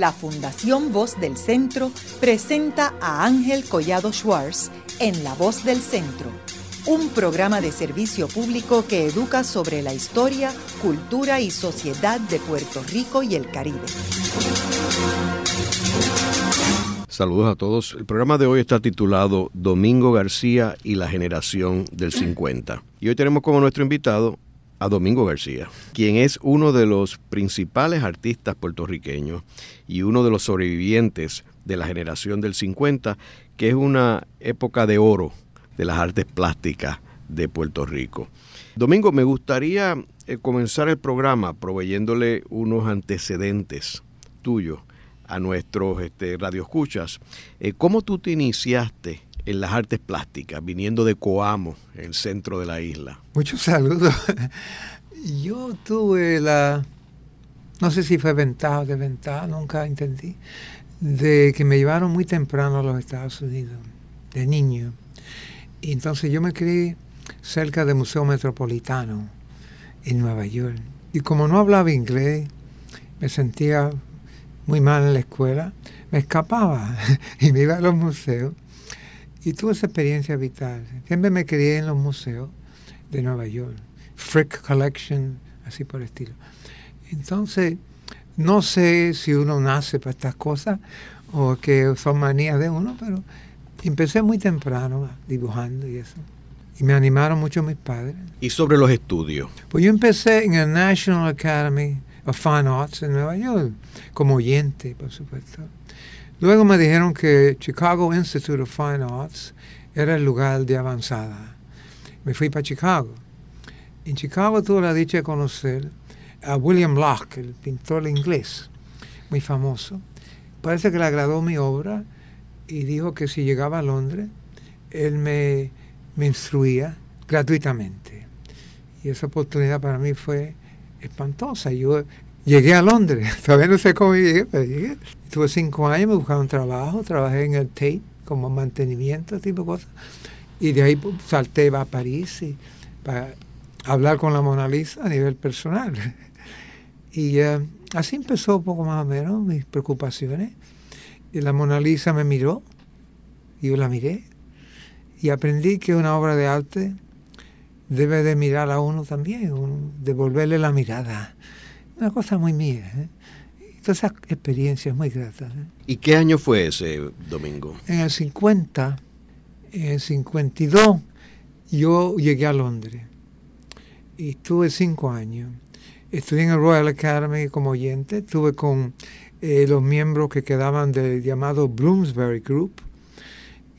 la Fundación Voz del Centro presenta a Ángel Collado Schwartz en La Voz del Centro, un programa de servicio público que educa sobre la historia, cultura y sociedad de Puerto Rico y el Caribe. Saludos a todos. El programa de hoy está titulado Domingo García y la generación del 50. Y hoy tenemos como nuestro invitado a Domingo García, quien es uno de los principales artistas puertorriqueños y uno de los sobrevivientes de la generación del 50, que es una época de oro de las artes plásticas de Puerto Rico. Domingo, me gustaría eh, comenzar el programa proveyéndole unos antecedentes tuyos a nuestros este, radioescuchas. Eh, ¿Cómo tú te iniciaste en las artes plásticas, viniendo de Coamo, el centro de la isla? Muchos saludos. Yo tuve la, no sé si fue ventaja o desventaja, nunca entendí, de que me llevaron muy temprano a los Estados Unidos, de niño. Y entonces yo me crié cerca del Museo Metropolitano en Nueva York. Y como no hablaba inglés, me sentía muy mal en la escuela, me escapaba y me iba a los museos y tuve esa experiencia vital. Siempre me crié en los museos de Nueva York, Frick Collection, así por el estilo. Entonces, no sé si uno nace para estas cosas o que son manías de uno, pero empecé muy temprano dibujando y eso. Y me animaron mucho mis padres. ¿Y sobre los estudios? Pues yo empecé en el National Academy of Fine Arts en Nueva York, como oyente, por supuesto. Luego me dijeron que Chicago Institute of Fine Arts era el lugar de avanzada. Me fui para Chicago. En Chicago tuve la dicha de conocer a William Locke, el pintor inglés, muy famoso. Parece que le agradó mi obra y dijo que si llegaba a Londres, él me, me instruía gratuitamente. Y esa oportunidad para mí fue espantosa. Yo llegué a Londres, todavía no sé cómo llegué, pero llegué. Tuve cinco años, me buscaba un trabajo, trabajé en el Tate como mantenimiento, tipo de cosas. Y de ahí pues, salté a París para hablar con la Mona Lisa a nivel personal. Y eh, así empezó un poco más o menos mis preocupaciones. La Mona Lisa me miró, y yo la miré, y aprendí que una obra de arte debe de mirar a uno también, devolverle la mirada. Una cosa muy mía. ¿eh? Todas esas experiencias muy gratas. ¿eh? ¿Y qué año fue ese domingo? En el 50, en el 52, yo llegué a Londres y estuve cinco años. Estudié en el Royal Academy como oyente, estuve con eh, los miembros que quedaban del llamado Bloomsbury Group,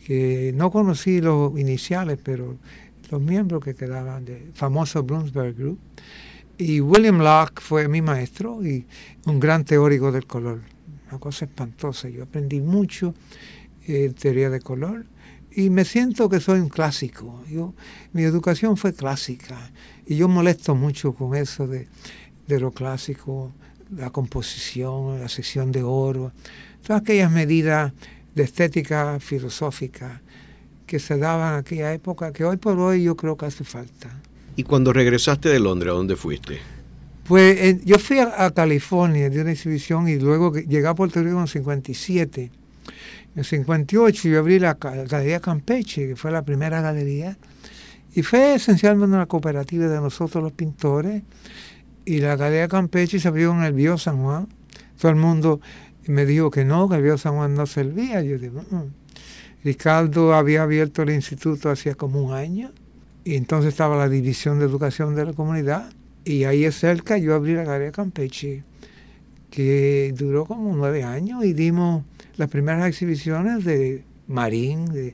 que no conocí los iniciales, pero los miembros que quedaban del famoso Bloomsbury Group. Y William Locke fue mi maestro y un gran teórico del color. Una cosa espantosa. Yo aprendí mucho en teoría de color y me siento que soy un clásico. Yo, mi educación fue clásica y yo molesto mucho con eso de, de lo clásico, la composición, la sección de oro, todas aquellas medidas de estética filosófica que se daban en aquella época, que hoy por hoy yo creo que hace falta. ¿Y cuando regresaste de Londres, a dónde fuiste? Pues yo fui a, California de una exhibición y luego llegué a Puerto Rico en el 57. En el 58 yo abrí la, Galería Campeche, que fue la primera galería, y fue esencialmente una cooperativa de nosotros los pintores, y la Galería Campeche se abrió en el Bío San Juan. Todo el mundo me dijo que no, que el Bío San Juan no servía. Yo digo, mm". Ricardo había abierto el instituto hacía como un año y entonces estaba la División de Educación de la Comunidad. Y ahí cerca yo abrí la Galería Campeche, que duró como nueve años y dimos las primeras exhibiciones de Marín, de,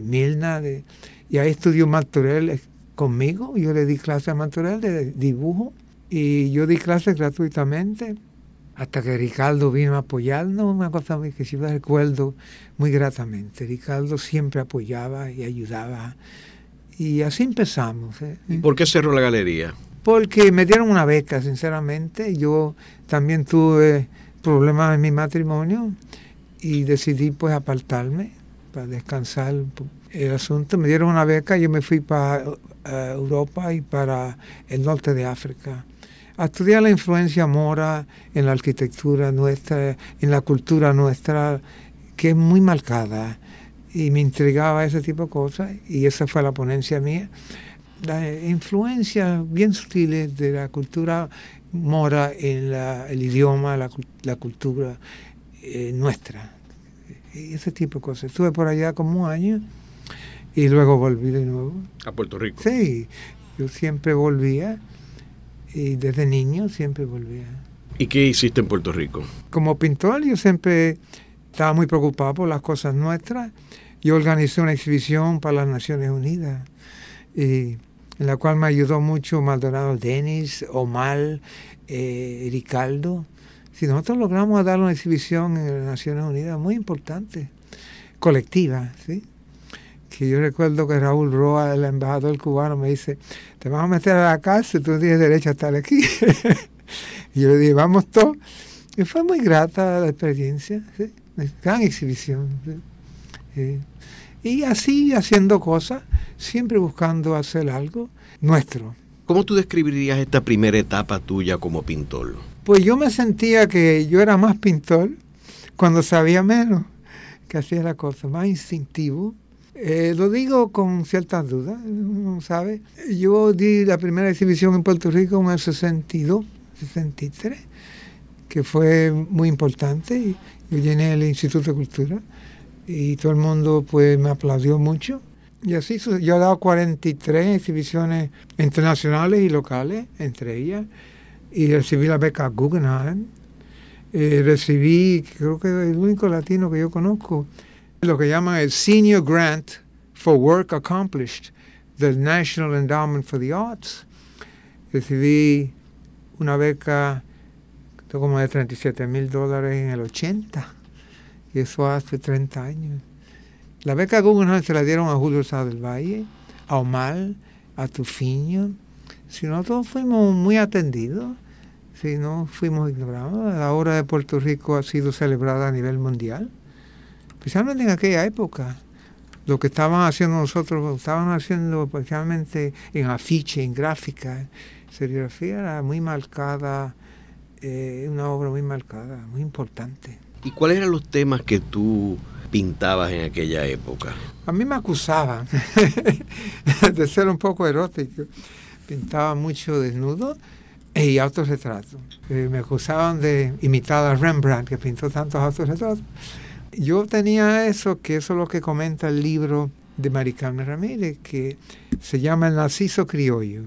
Milna. De, y ahí estudió Martorell conmigo. Yo le di clases a Martorell de dibujo. Y yo di clases gratuitamente hasta que Ricardo vino a apoyarnos, una cosa que me recuerdo muy gratamente. Ricardo siempre apoyaba y ayudaba y así empezamos. ¿eh? ¿Y por qué cerró la galería? Porque me dieron una beca, sinceramente. Yo también tuve problemas en mi matrimonio y decidí pues apartarme para descansar el asunto. Me dieron una beca, yo me fui para eh, Europa y para el norte de África a estudiar la influencia mora en la arquitectura nuestra, en la cultura nuestra, que es muy marcada. Y me intrigaba ese tipo de cosas, y esa fue la ponencia mía. La influencia bien sutiles de la cultura mora en el idioma, la, cultura eh, nuestra. Ese tipo de cosas. Estuve por allá como un año y luego volví de nuevo. ¿A Puerto Rico? Sí, yo siempre volvía y desde niño siempre volvía. ¿Y qué hiciste en Puerto Rico? Como pintor yo siempre estaba muy preocupado por las cosas nuestras. Yo organizé una exhibición para las Naciones Unidas y en la cual me ayudó mucho Maldonado Denis, Omar, eh, Ricaldo. Si nosotros logramos dar una exhibición en las Naciones Unidas muy importante, colectiva, ¿sí? que yo recuerdo que Raúl Roa, el embajador cubano, me dice, te vas a meter a la cárcel, tú no tienes derecho a estar aquí. y yo le dije, vamos todos. Y fue muy grata la experiencia, ¿sí? Gran exhibición. Y así haciendo cosas, siempre buscando hacer algo nuestro. ¿Cómo tú describirías esta primera etapa tuya como pintor? Pues yo me sentía que yo era más pintor cuando sabía menos, que hacía la cosa más instintivo eh, lo digo con ciertas dudas, no sabe. Yo di la primera exhibición en Puerto Rico en el 62, 63, que fue muy importante. Yo llené el Instituto de Cultura y todo el mundo pues me aplaudió mucho. Y así yo he dado 43 exhibiciones internacionales y locales, entre ellas, y recibí la beca Guggenheim. Eh, recibí, creo que el único latino que yo conozco, lo que llaman el Senior Grant for Work Accomplished del National Endowment for the Arts. Recibí una beca como de 37 mil dólares en el 80, y eso hace 30 años. La beca Guggenheim se la dieron a Julio Sá del Valle, a Omar, a Tufiño. Si nosotros fuimos muy atendidos, si no fuimos ignorados, la obra de Puerto Rico ha sido celebrada a nivel mundial especialmente en aquella época. Lo que estaban haciendo nosotros, estaban haciendo especialmente en afiche, en gráfica, serigrafía era muy marcada, eh, una obra muy marcada, muy importante. ¿Y cuáles eran los temas que tú pintabas en aquella época? A mí me acusaban de ser un poco erótico. Pintaba mucho desnudo y autorretrato. Eh, me acusaban de imitar a Rembrandt, que pintó tantos autorretratos. Yo tenía eso, que eso es lo que comenta el libro de Maricarmen Ramírez, que se llama El Narciso Criollo,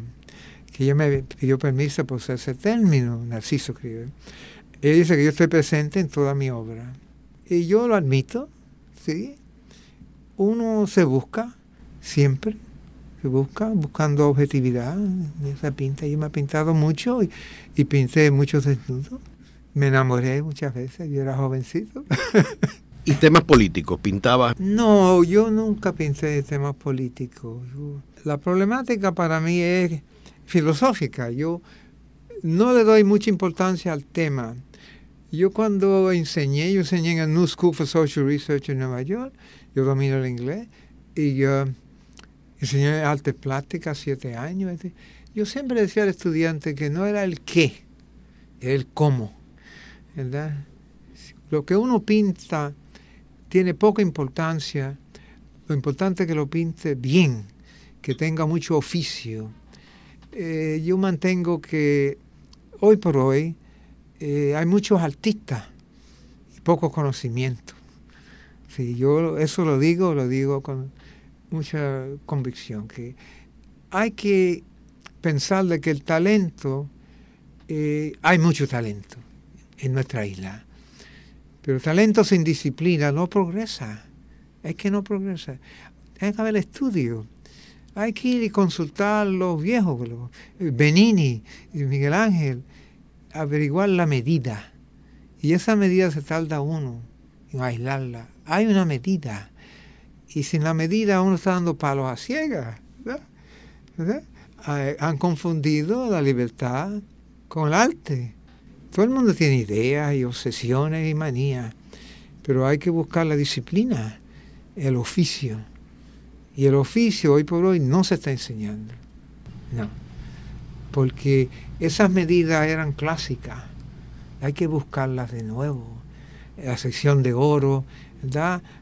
que ella me pidió permiso por ese término, Narciso Criollo. Ella dice que yo estoy presente en toda mi obra. Y yo lo admito, ¿sí? Uno se busca siempre, se busca buscando objetividad esa pinta. Yo me he pintado mucho y, y pinté muchos desnudos. Me enamoré muchas veces, yo era jovencito. ¿Y temas políticos? ¿Pintaba? No, yo nunca pinté de temas políticos. la problemática para mí es filosófica. Yo no le doy mucha importancia al tema. Yo cuando enseñé, yo enseñé en el New School for Social Research en Nueva York, yo domino el inglés, y yo enseñé artes plásticas siete años. Yo siempre decía al estudiante que no era el qué, era el cómo. Lo que uno pinta tiene poca importancia. Lo importante es que lo pinte bien, que tenga mucho oficio. Eh, yo mantengo que hoy por hoy eh, hay muchos artistas y poco conocimiento. Sí, yo eso lo digo, lo digo con mucha convicción, que hay que pensar de que el talento, eh, hay mucho talento en nuestra isla. Pero talento sin disciplina no progresa. Es que no progresa. Hay que haber estudio. Hay que ir y consultar a los viejos, Benini y Miguel Ángel, averiguar la medida. Y esa medida se tarda uno en aislarla. Hay una medida. Y sin la medida uno está dando palos a ciegas. Han confundido la libertad con el arte. Todo el mundo tiene ideas y obsesiones y manías, pero hay que buscar la disciplina, el oficio. Y el oficio hoy por hoy no se está enseñando. No. porque esas medidas eran clásicas. Hay que buscarlas de nuevo. La sección de oro,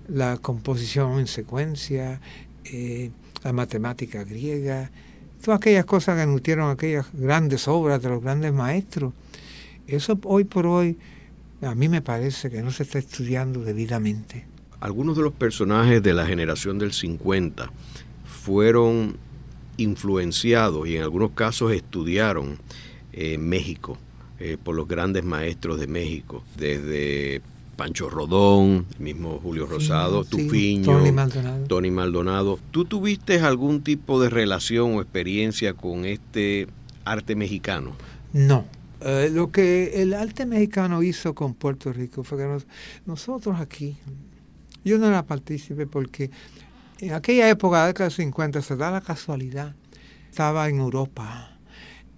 la composición en secuencia, eh, la matemática griega, todas aquellas cosas que nutrieron aquellas grandes obras de los grandes maestros. Eso hoy por hoy a mí me parece que no se está estudiando debidamente. Algunos de los personajes de la generación del 50 fueron influenciados y en algunos casos estudiaron eh, México eh, por los grandes maestros de México, desde Pancho Rodón, el mismo Julio Rosado, Tufiño, Tony Maldonado. Tony Maldonado. ¿Tú tuviste algún tipo de relación o experiencia con este arte mexicano? No. Eh, lo que el arte mexicano hizo con Puerto Rico fue que nosotros aquí, yo no era partícipe porque en aquella época, la década de 50, se da la casualidad, estaba en Europa.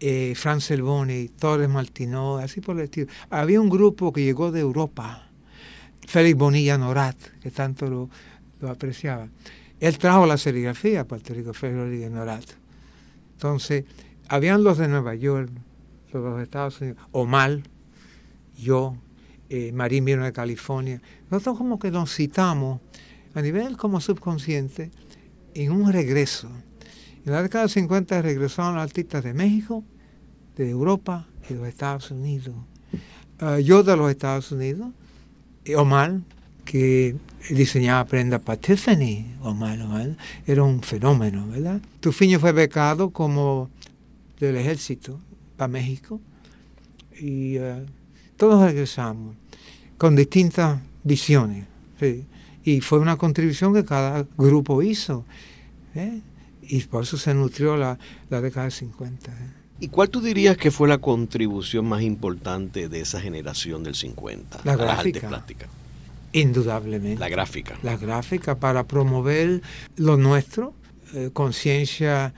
Eh, Franz Selboni, Torres Martinó, así por el estilo. Había un grupo que llegó de Europa, Félix Bonilla Norat, que tanto lo, apreciaba. Él trajo la serigrafía a Puerto Rico, Félix Bonilla Norat. Entonces, habían los de Nueva York, los de Estados Unidos, Omar, yo, eh, Marín vino de California. Nosotros como que nos citamos a nivel como subconsciente en un regreso. En la década de 50 regresaron artistas de México, de Europa y de los Estados Unidos. Ah, yo de los Estados Unidos, Omar, que diseñaba prenda para Tiffany, Omar, Omar, era un fenómeno, ¿verdad? Tufiño fue becado como del ejército para México y ah, todos regresamos con distintas visiones. Y fue una contribución que cada grupo hizo. ¿eh? Y por eso se nutrió la, década de 50. ¿eh? ¿Y cuál tú dirías que fue la contribución más importante de esa generación del 50? La gráfica. Las Indudablemente. La gráfica. La gráfica para promover lo nuestro, eh, conciencia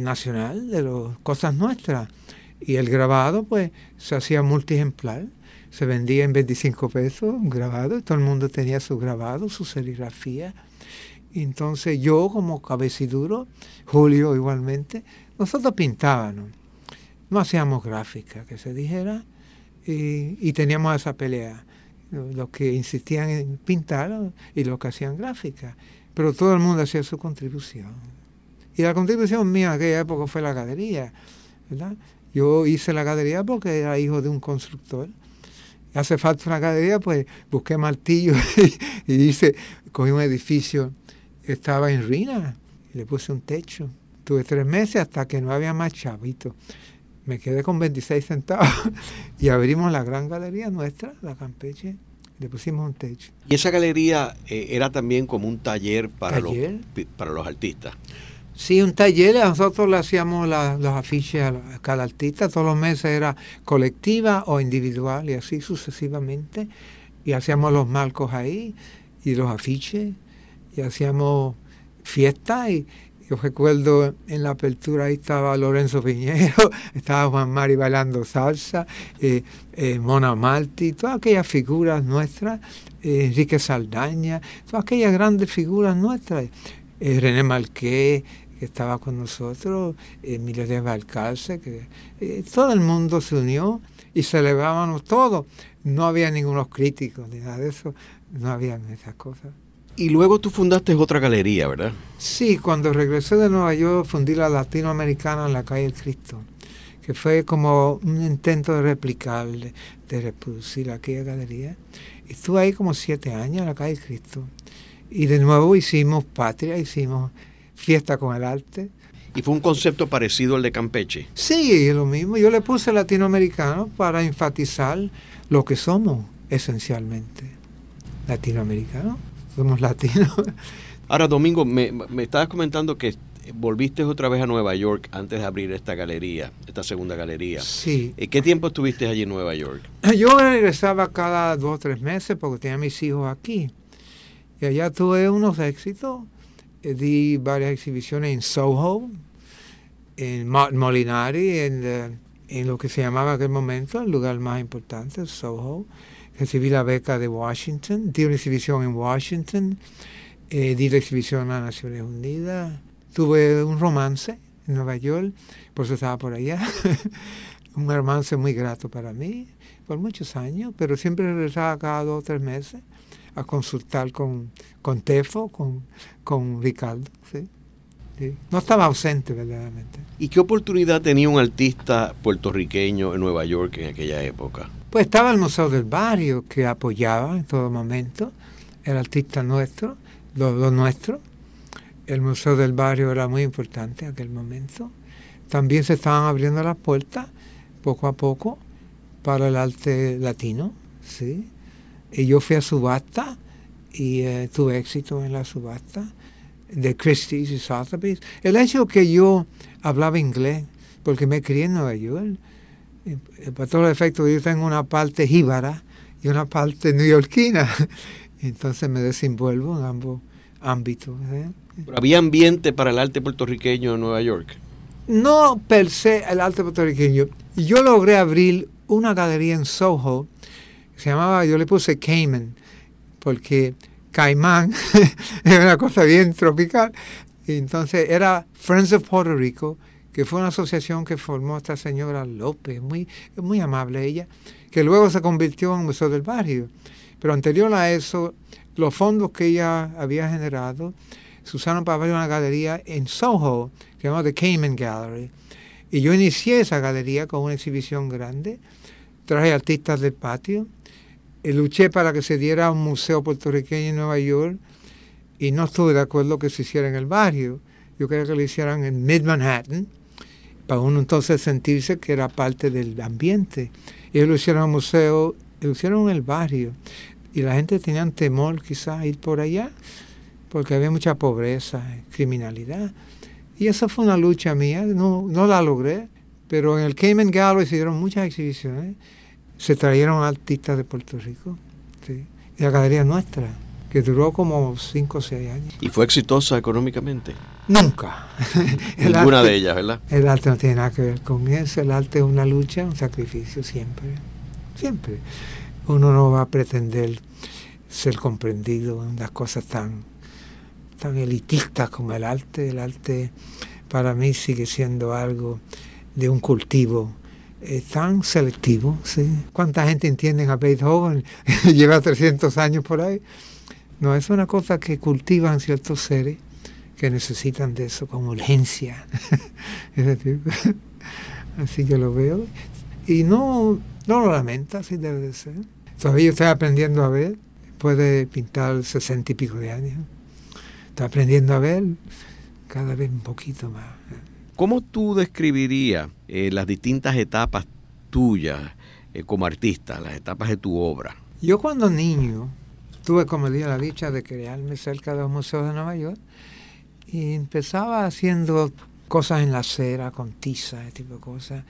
nacional de las cosas nuestras. Y el grabado, pues, se hacía multiejemplar se vendía en 25 pesos un grabado, todo el mundo tenía su grabado, su serigrafía. Entonces yo como cabeciduro, Julio igualmente, nosotros pintábamos, no hacíamos gráfica, que se dijera, y, teníamos esa pelea, los que insistían en pintar y los que hacían gráfica, pero todo el mundo hacía su contribución. Y la contribución mía en aquella época fue la galería, ¿verdad? Yo hice la galería porque era hijo de un constructor hace falta una galería, pues busqué martillo y, hice, cogí un edificio estaba en ruina y le puse un techo. Tuve tres meses hasta que no había más chavitos. Me quedé con 26 centavos y abrimos la gran galería nuestra, la Campeche, le pusimos un techo. ¿Y esa galería eh, era también como un taller para, Los, para los artistas? Sí, un taller, nosotros le hacíamos los afiches a cada artista, todos los meses era colectiva o individual y así sucesivamente. Y hacíamos los marcos ahí y los afiches y hacíamos fiestas y yo recuerdo en la apertura ahí estaba Lorenzo Piñero, estaba Juan Mari bailando salsa, eh, eh, Mona Malti, todas aquellas figuras nuestras, eh, Enrique Saldaña, todas aquellas grandes figuras nuestras, René Marqué, que estaba con nosotros, Emilio de Valcarce, que eh, todo el mundo se unió y celebrábamos todo. No había ningunos críticos ni nada de eso, no había esas cosas. Y luego tú fundaste otra galería, ¿verdad? Sí, cuando regresé de Nueva York fundí la Latinoamericana en la calle del Cristo, que fue como un intento de replicar, de, reproducir aquella galería. Estuve ahí como siete años en la calle del Cristo. Y de nuevo hicimos patria, hicimos fiesta con el arte. ¿Y fue un concepto parecido al de Campeche? Sí, es lo mismo. Yo le puse latinoamericano para enfatizar lo que somos esencialmente. Latinoamericano. Somos latinos. Ahora, Domingo, me, me estabas comentando que volviste otra vez a Nueva York antes de abrir esta galería, esta segunda galería. Sí. ¿Qué tiempo estuviste allí en Nueva York? Yo regresaba cada dos o tres meses porque tenía mis hijos aquí. Y allá tuve unos éxitos eh, di varias exhibiciones en Soho, en Molinari, en, eh, en, lo que se llamaba en aquel momento el lugar más importante, Soho. Recibí la beca de Washington, di una exhibición en Washington, eh, di la exhibición a Naciones Unidas. Tuve un romance en Nueva York, por eso estaba por allá. un romance muy grato para mí, por muchos años, pero siempre regresaba cada dos o tres meses a consultar con, con Tefo, con, con Ricardo. ¿sí? No estaba ausente verdaderamente. ¿Y qué oportunidad tenía un artista puertorriqueño en Nueva York en aquella época? Pues estaba el Museo del Barrio que apoyaba en todo momento, el artista nuestro, lo, nuestro. El Museo del Barrio era muy importante en aquel momento. También se estaban abriendo las puertas poco a poco para el arte latino, ¿sí? Y yo fui a subasta y eh, tuve éxito en la subasta de Christie's y Sotheby's. El hecho que yo hablaba inglés, porque me crié en Nueva York, para todos los efectos yo tengo una parte jíbara y una parte neoyorquina, entonces me desenvuelvo en ambos ámbitos. ¿eh? ¿Había ambiente para el arte puertorriqueño en Nueva York? No per se el arte puertorriqueño. Yo logré abrir una galería en Soho, se llamaba, yo le puse Cayman, porque Caimán era una cosa bien tropical. Y entonces era Friends of Puerto Rico, que fue una asociación que formó esta señora López, muy, muy amable ella, que luego se convirtió en Museo del Barrio. Pero anterior a eso, los fondos que ella había generado se usaron para abrir una galería en Soho, que se llama The Cayman Gallery. Y yo inicié esa galería con una exhibición grande, traje artistas del patio, luché para que se diera un museo puertorriqueño en Nueva York y no estuve de acuerdo que se hiciera en el barrio. Yo quería que lo hicieran en Mid Manhattan, para uno entonces sentirse que era parte del ambiente. Ellos lo hicieron en el museo, lo hicieron en el barrio. Y la gente tenía temor quizás ir por allá, porque había mucha pobreza, criminalidad. Y esa fue una lucha mía, no, no la logré, pero en el Cayman Gallery se dieron muchas exhibiciones se trajeron artistas de Puerto Rico, sí, y la galería nuestra, que duró como 5 o 6 años. ¿Y fue exitosa económicamente? Nunca. Ninguna de ellas, ¿verdad? El arte no tiene nada que ver con eso, el arte es una lucha, un sacrificio siempre, siempre. Uno no va a pretender ser comprendido en las cosas tan, tan elitistas como el arte. El arte para mí sigue siendo algo de un cultivo es tan selectivo, ¿sí? ¿Cuánta gente entiende a Beethoven? Lleva 300 años por ahí. No, es una cosa que cultivan ciertos seres que necesitan de eso con urgencia. así que lo veo. Y no, no lo lamenta, así debe de ser. Todavía estoy aprendiendo a ver, puede pintar sesenta y pico de años. Estoy aprendiendo a ver cada vez un poquito más. ¿Cómo tú describirías eh, las distintas etapas tuyas eh, como artista, las etapas de tu obra? Yo cuando niño tuve, como dije, la dicha de crearme cerca de los museos de Nueva York y empezaba haciendo cosas en la acera, con tiza, ese tipo de cosas.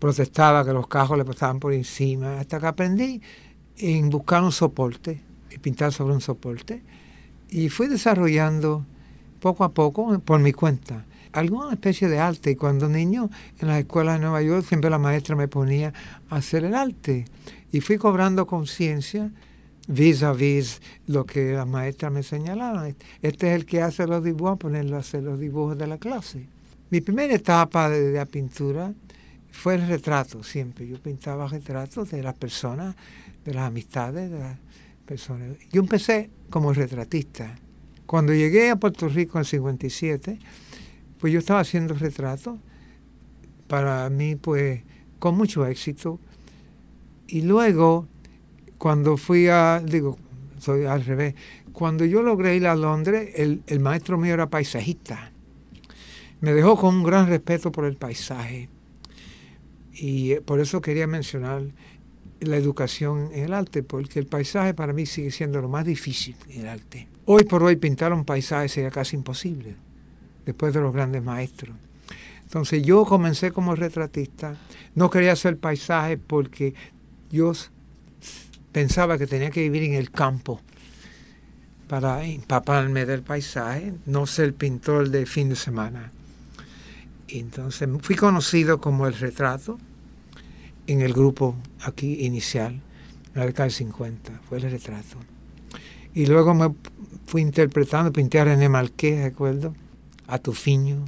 Protestaba que los cajos le pasaban por encima, hasta que aprendí en buscar un soporte y pintar sobre un soporte. Y fui desarrollando poco a poco por mi cuenta alguna especie de arte. Cuando niño en las escuelas de Nueva York siempre la maestra me ponía a hacer el arte. Y fui cobrando conciencia vis a vis lo que las maestras me señalaban. Este es el que hace los dibujos, ponerlo a hacer los dibujos de la clase. Mi primera etapa de, pintura fue el retrato siempre. Yo pintaba retratos de las personas, de las amistades, de las personas. Yo empecé como retratista. Cuando llegué a Puerto Rico en 57, pues yo estaba haciendo retratos, para mí pues con mucho éxito. Y luego, cuando fui a, digo, soy al revés, cuando yo logré ir a Londres, el, el maestro mío era paisajista. Me dejó con un gran respeto por el paisaje. Y eh, por eso quería mencionar la educación en el arte, porque el paisaje para mí sigue siendo lo más difícil en el arte. Hoy por hoy pintar un paisaje sería casi imposible después de los grandes maestros. Entonces yo comencé como retratista, no quería hacer paisaje porque yo pensaba que tenía que vivir en el campo para empaparme del paisaje, no ser pintor de fin de semana. entonces fui conocido como el retrato en el grupo aquí inicial, en la década del 50, fue el retrato. Y luego me fui interpretando, pinté a René Marqués, recuerdo, a Tufiño,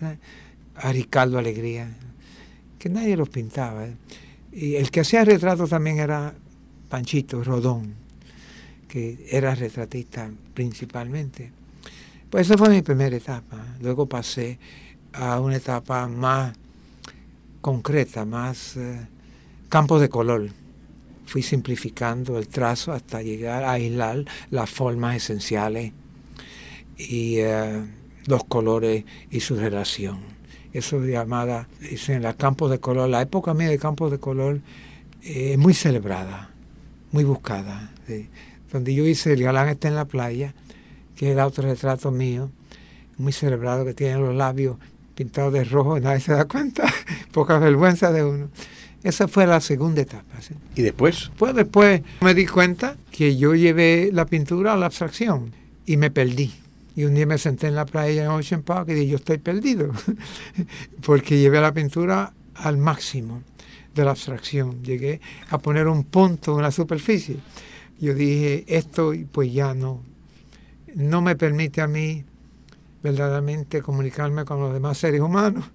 ¿eh? a Ricardo Alegría, que nadie los pintaba. Y el que hacía retratos también era Panchito Rodón, que era retratista principalmente. Pues esa fue mi primera etapa. Luego pasé a una etapa más concreta, más eh, campo de color. Fui simplificando el trazo hasta llegar a aislar las formas esenciales y eh, los colores y su relación. Eso es llamada, en la campo de color, la época mía de campo de color es muy celebrada, muy buscada. Donde yo hice El galán está en la playa, que era otro retrato mío, muy celebrado, que tiene los labios pintados de rojo, nadie se da cuenta, poca vergüenza de uno. Esa fue la segunda etapa. ¿Y después? Pues después me di cuenta que yo llevé la pintura a la abstracción y me perdí. Y un día me senté en la playa en Ocean Park y dije, yo estoy perdido, porque llevé la pintura al máximo de la abstracción. Llegué a poner un punto en la superficie. Yo dije, esto pues ya no, no me permite a mí verdaderamente comunicarme con los demás seres humanos.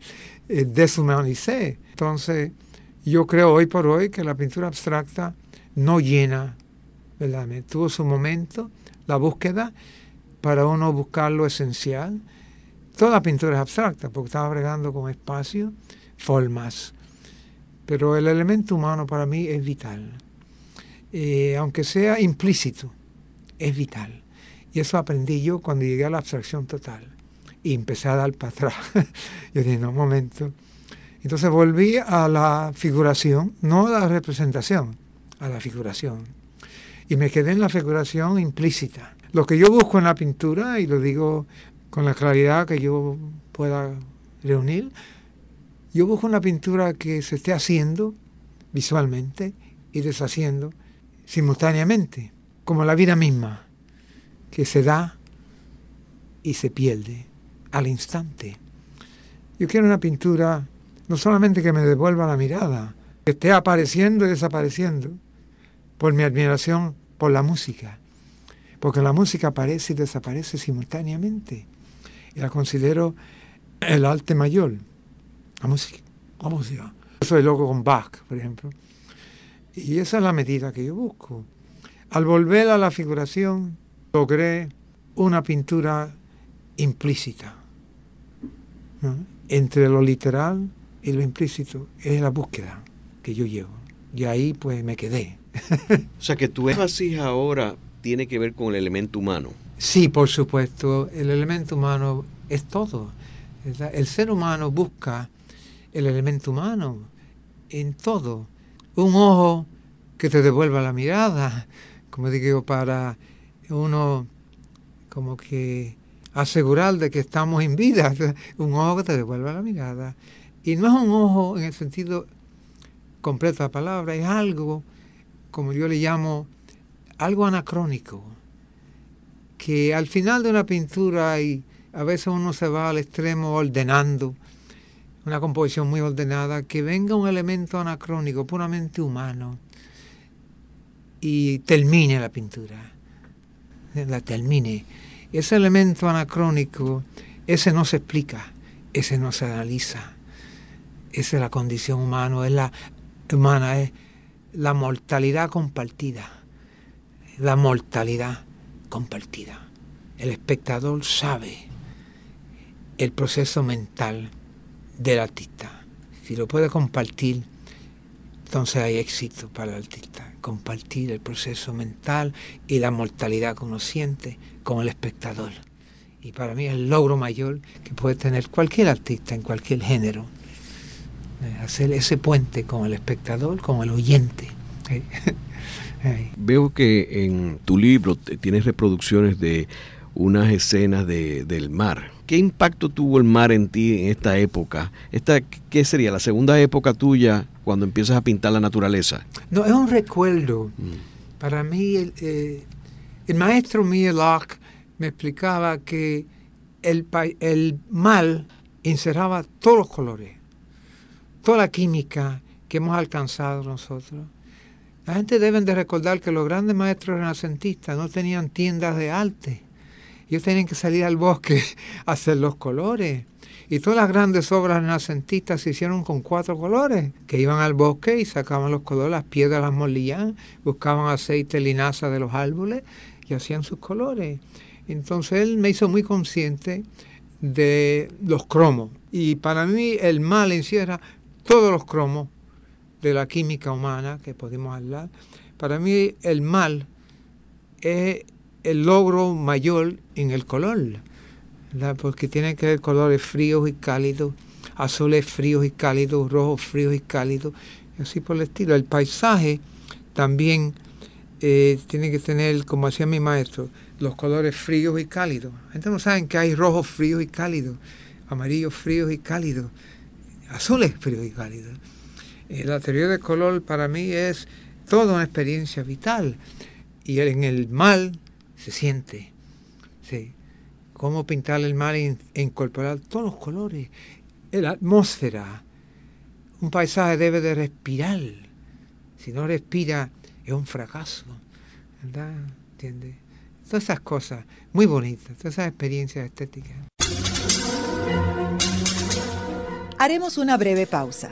Eh, deshumanicé. Entonces, yo creo hoy por hoy que la pintura abstracta no llena, verdaderamente. Tuvo su momento, la búsqueda, para uno buscar lo esencial. Toda pintura es abstracta porque estaba bregando con espacio, formas. Pero el elemento humano para mí es vital. Eh, aunque sea implícito, es vital. Y eso aprendí yo cuando llegué a la abstracción total. Y empecé a dar para atrás. yo dije, no, un momento. Entonces volví a la figuración, no a la representación, a la figuración. Y me quedé en la figuración implícita. Lo que yo busco en la pintura, y lo digo con la claridad que yo pueda reunir, yo busco una pintura que se esté haciendo visualmente y deshaciendo simultáneamente, como la vida misma, que se da y se pierde al instante. Yo quiero una pintura no solamente que me devuelva la mirada, que esté apareciendo y desapareciendo por mi admiración por la música, porque la música aparece y desaparece simultáneamente. Y la considero el arte mayor, la música. La música. soy loco con Bach, por ejemplo. Y esa es la medida que yo busco. Al volver a la figuración, logré una pintura implícita. Entre lo literal y lo implícito es la búsqueda que yo llevo. Y ahí pues me quedé. o sea que tu énfasis ahora tiene que ver con el elemento humano. Sí, por supuesto. El elemento humano es todo. El ser humano busca el elemento humano en todo. Un ojo que te devuelva la mirada, como digo, para uno como que asegurar de que estamos en vida. Un ojo que te devuelva la mirada. Y no es un ojo en el sentido completo de la palabra, es algo, como yo le llamo, algo anacrónico, que al final de una pintura y a veces uno se va al extremo ordenando, una composición muy ordenada, que venga un elemento anacrónico, puramente humano, y termine la pintura, la termine. Ese elemento anacrónico, ese no se explica, ese no se analiza, esa es la condición humana, es la humana, es la mortalidad compartida la mortalidad compartida. El espectador sabe el proceso mental del artista. Si lo puede compartir, entonces hay éxito para el artista. Compartir el proceso mental y la mortalidad que uno siente con el espectador. Y para mí es el logro mayor que puede tener cualquier artista en cualquier género. Eh, hacer ese puente con el espectador, con el oyente. Veo que en tu libro tienes reproducciones de unas escenas de, del mar. ¿Qué impacto tuvo el mar en ti en esta época? Esta, ¿Qué sería la segunda época tuya cuando empiezas a pintar la naturaleza? No, es un recuerdo. Mm. Para mí, el, eh, el maestro Locke me explicaba que el, el mar encerraba todos los colores, toda la química que hemos alcanzado nosotros la gente debe de recordar que los grandes maestros renacentistas no tenían tiendas de arte. Ellos tenían que salir al bosque a hacer los colores. Y todas las grandes obras renacentistas se hicieron con cuatro colores, que iban al bosque y sacaban los colores, las piedras las molían, buscaban aceite, linaza de los árboles y hacían sus colores. Entonces él me hizo muy consciente de los cromos. Y para mí el mal encierra todos los cromos de la química humana que podemos hablar. Para mí el mal es el logro mayor en el color, porque tiene que ver colores fríos y cálidos, azules fríos y cálidos, rojos fríos y cálidos, así por el estilo. El paisaje también eh, tiene que tener, como hacía mi maestro, los colores fríos y cálidos. Entonces no saben que hay rojos fríos y cálidos, amarillos fríos y cálidos, azules fríos y cálidos. Eh, la teoría del color para mí es toda una experiencia vital. Y en el mal se siente. Sí. Cómo pintar el mal e incorporar todos los colores. La atmósfera. Un paisaje debe de respirar. Si no respira, es un fracaso. ¿Verdad? ¿Entiendes? Todas esas cosas muy bonitas, todas esas experiencias estéticas. Haremos una breve pausa,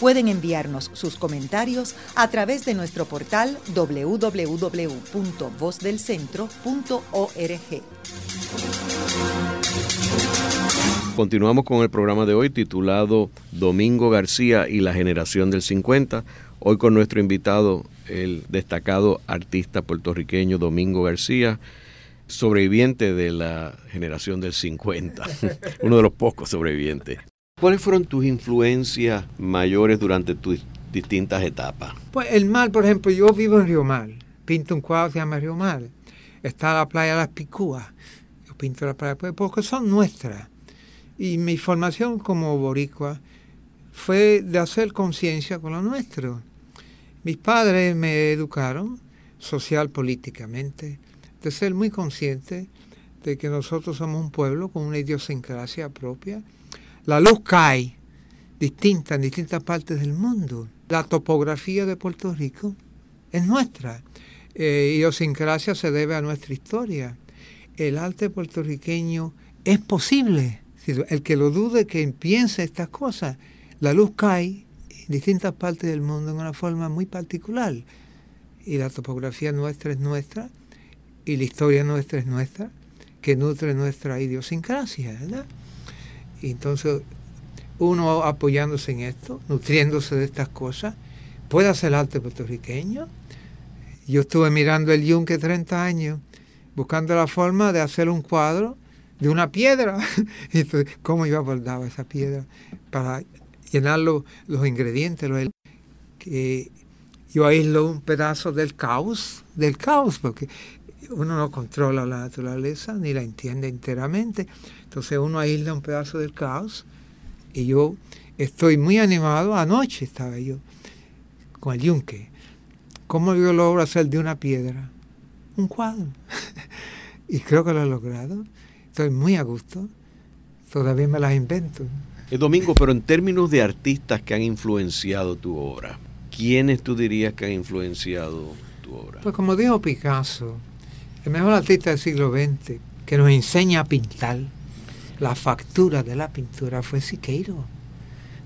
Pueden enviarnos sus comentarios a través de nuestro portal www.vozdelcentro.org. Continuamos con el programa de hoy titulado Domingo García y la generación del 50. Hoy con nuestro invitado, el destacado artista puertorriqueño Domingo García sobreviviente de la generación del 50, uno de los pocos sobrevivientes. ¿Cuáles fueron tus influencias mayores durante tus distintas etapas? Pues el mar, por ejemplo, yo vivo en Río Mar, pinto un cuadro que se llama Río Mar, está la playa Las Picúas, yo pinto la playa pues, porque son nuestras. Y mi formación como boricua fue de hacer conciencia con lo nuestro. Mis padres me educaron social políticamente, de ser muy consciente de que nosotros somos un pueblo con una idiosincrasia propia. La luz cae distinta en distintas partes del mundo. La topografía de Puerto Rico es nuestra. Eh, idiosincrasia se debe a nuestra historia. El arte puertorriqueño es posible. El que lo dude, que piense estas cosas. La luz cae en distintas partes del mundo en una forma muy particular. Y la topografía nuestra es nuestra y la historia nuestra es nuestra, que nutre nuestra idiosincrasia, ¿verdad? Y entonces uno apoyándose en esto, nutriéndose de estas cosas, puede hacer arte puertorriqueño. Yo estuve mirando el yunque 30 años, buscando la forma de hacer un cuadro de una piedra. entonces, ¿Cómo yo abordaba esa piedra para llenar los ingredientes? que yo aíslo un pedazo del caos, del caos, porque uno no controla la naturaleza ni la entiende enteramente. Entonces uno aísla un pedazo del caos y yo estoy muy animado. Anoche estaba yo con el yunque. ¿Cómo yo logro hacer de una piedra un cuadro? y creo que lo he logrado. Estoy muy a gusto. Todavía me las invento. El domingo, pero en términos de artistas que han influenciado tu obra, ¿quiénes tú dirías que han influenciado tu obra? Pues como dijo Picasso, el mejor artista del siglo XX que nos enseña a pintar la factura de la pintura fue Siqueiro.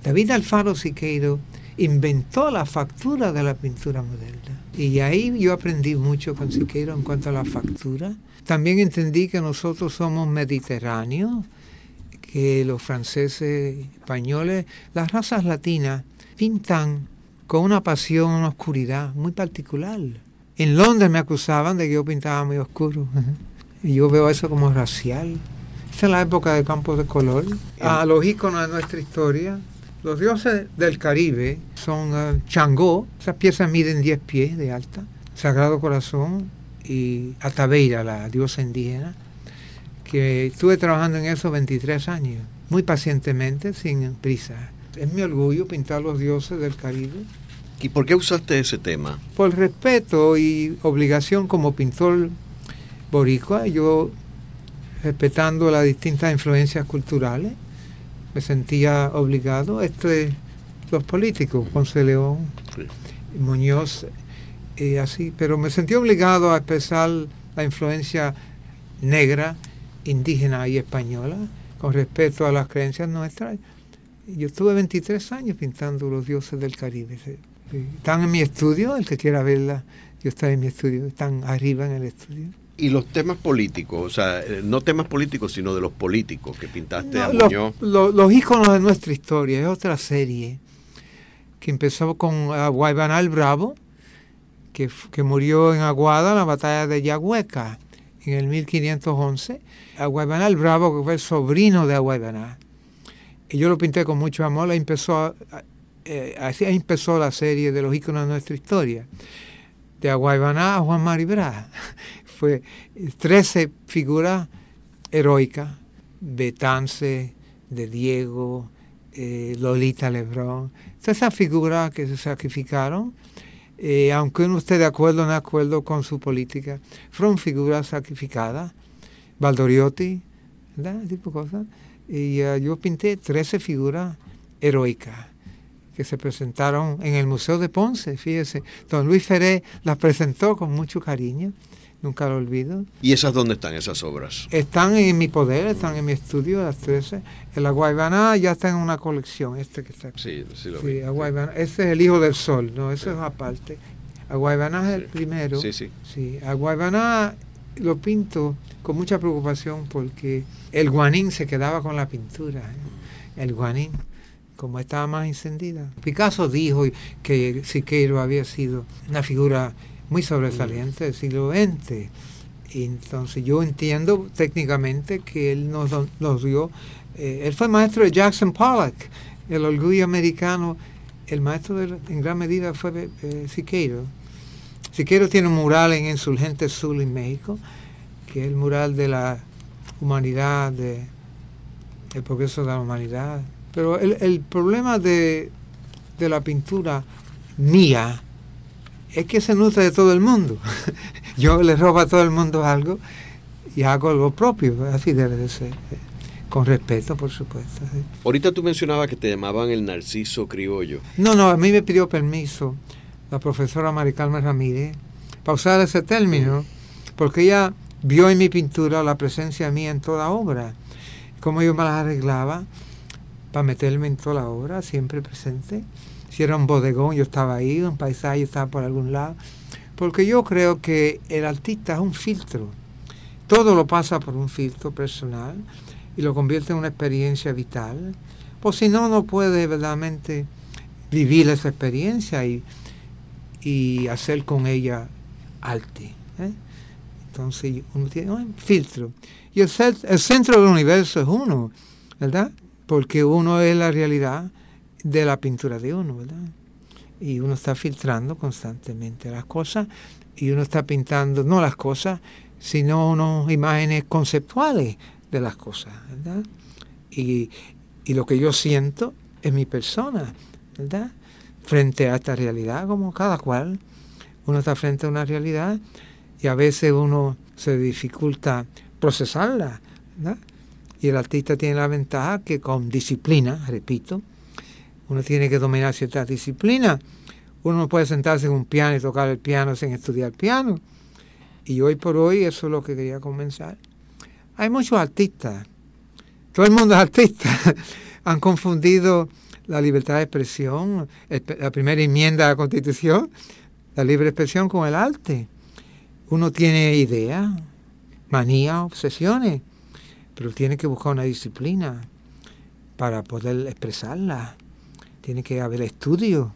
David Alfaro Siqueiro inventó la factura de la pintura moderna. Y ahí yo aprendí mucho con Siqueiro en cuanto a la factura. También entendí que nosotros somos mediterráneos, que los franceses, españoles, las razas latinas pintan con una pasión, una oscuridad muy particular. En Londres me acusaban de que yo pintaba muy oscuro. Y yo veo eso como racial. Esta es la época de campos de color. A los íconos de nuestra historia. Los dioses del Caribe son uh, Changó, esas piezas miden 10 pies de alta, Sagrado Corazón y Atabeira, la diosa indígena, que estuve trabajando en eso 23 años, muy pacientemente, sin prisa. es mi orgullo pintar los dioses del Caribe. ¿Y por qué usaste ese tema? Por respeto y obligación como pintor boricua, yo respetando las distintas influencias culturales, me sentía obligado. Este, los políticos, Ponce León, Muñoz, y así, pero me sentí obligado a expresar la influencia negra, indígena y española con respeto a las creencias nuestras. Yo estuve 23 años pintando los dioses del Caribe. Están en mi estudio, el que quiera verla, yo estoy en mi estudio, están arriba en el estudio. Y los temas políticos, o sea, eh, no temas políticos, sino de los políticos que pintaste a Muñoz. Los, los, íconos de nuestra historia, es otra serie que empezó con Guaybanal Bravo, que, que, murió en Aguada en la batalla de Yahueca en el 1511. Guaybanal Bravo, que fue el sobrino de Aguaybanal. Y yo lo pinté con mucho amor, empezó, eh, así empezó la serie de los íconos de nuestra historia. De Aguaybaná a Juan Maribra. Fue 13 figuras heroicas, Betance, de Diego, eh, Lolita Lebrón, todas esas figuras que se sacrificaron, eh, aunque uno esté de acuerdo o no de acuerdo con su política, fueron figuras sacrificadas. Valdoriotti, ¿verdad? tipo cosas. Y yo pinté 13 figuras heroicas que se presentaron en el Museo de Ponce, fíjese. Don Luis Ferré las presentó con mucho cariño nunca lo olvido. ¿Y esas dónde están esas obras? Están en mi poder, están en mi estudio, las 13. En la Guaybaná ya está en una colección, este que está aquí. Sí, sí lo sí, Ese es el Hijo del Sol, no, eso es aparte. Aguaybaná es el primero. Sí, sí. Sí, lo pinto con mucha preocupación porque el guanín se quedaba con la pintura. ¿eh? El guanín, como estaba más encendida. Picasso dijo que Siqueiro había sido una figura muy sobresaliente del siglo XX. Entonces yo entiendo técnicamente que él nos, nos dio, eh, él fue maestro de Jackson Pollock, el orgullo americano, el maestro de, en gran medida fue eh, Siqueiro. Siqueiro tiene un mural en Insurgente Sur en México, que es el mural de la humanidad, de, el progreso de la humanidad. Pero el, el problema de, de la pintura mía, es que se nutre de todo el mundo. Yo le robo a todo el mundo algo y hago algo propio, así debe de ser. Con respeto, por supuesto. Ahorita tú mencionabas que te llamaban el narciso criollo. No, no, a mí me pidió permiso la profesora Maricarmen Ramírez para usar ese término, porque ella vio en mi pintura la presencia mía en toda obra, cómo yo me las arreglaba para meterme en toda la obra, siempre presente si era un bodegón, yo estaba ahí, un paisaje, yo estaba por algún lado. Porque yo creo que el artista es un filtro. Todo lo pasa por un filtro personal y lo convierte en una experiencia vital. Pues si no, no puede verdaderamente vivir esa experiencia y, y hacer con ella arte. ¿eh? Entonces uno tiene un filtro. Y el, el centro del universo es uno, ¿verdad? Porque uno es la realidad de la pintura de uno, ¿verdad? Y uno está filtrando constantemente las cosas y uno está pintando no las cosas, sino unas imágenes conceptuales de las cosas, ¿verdad? Y, y lo que yo siento es mi persona, ¿verdad? Frente a esta realidad, como cada cual, uno está frente a una realidad y a veces uno se dificulta procesarla, ¿verdad? Y el artista tiene la ventaja que con disciplina, repito, uno tiene que dominar ciertas disciplinas. Uno no puede sentarse en un piano y tocar el piano sin estudiar piano. Y hoy por hoy eso es lo que quería comenzar. Hay muchos artistas, todo el mundo es artista. Han confundido la libertad de expresión, la primera enmienda a la Constitución, la libre expresión con el arte. Uno tiene ideas, manías, obsesiones, pero tiene que buscar una disciplina para poder expresarla tiene que haber estudio,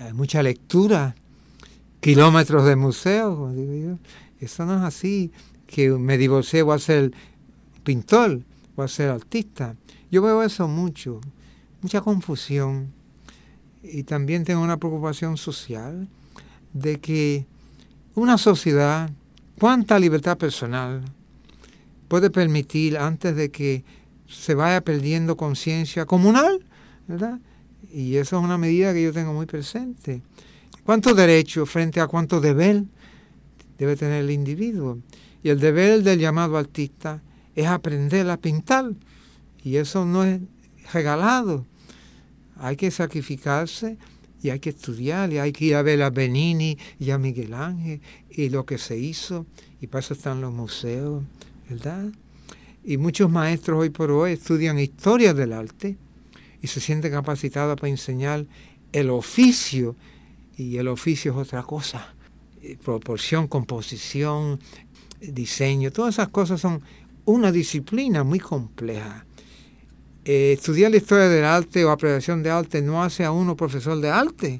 hay mucha lectura, kilómetros de museos, como digo yo. Eso no es así, que me divorcié, voy a ser pintor, voy a ser artista. Yo veo eso mucho, mucha confusión. Y también tengo una preocupación social de que una sociedad, cuánta libertad personal puede permitir antes de que se vaya perdiendo conciencia comunal ¿verdad? Y eso es una medida que yo tengo muy presente. ¿Cuántos derechos frente a cuánto deber debe tener el individuo? Y el deber del llamado artista es aprender a pintar. Y eso no es regalado. Hay que sacrificarse y hay que estudiar y hay que ir a ver a Benini y a Miguel Ángel y lo que se hizo. Y para eso están los museos, ¿verdad? Y muchos maestros hoy por hoy estudian historia del arte y se sienten capacitados para enseñar el oficio. Y el oficio es otra cosa. Eh, proporción, composición, diseño, todas esas cosas son una disciplina muy compleja. Eh, estudiar la historia del arte o apreciación de arte no hace a uno profesor de arte.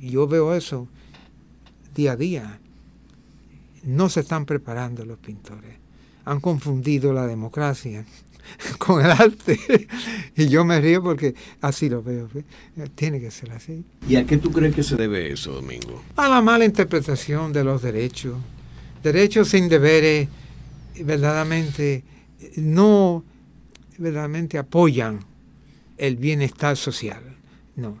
Yo veo eso día a día. No se están preparando los pintores. Han confundido la democracia con el arte. y yo me río porque así lo veo. Tiene que ser así. ¿Y a qué tú crees que se debe eso, Domingo? A la mala interpretación de los derechos. Derechos sin deberes verdaderamente no verdaderamente apoyan el bienestar social. No,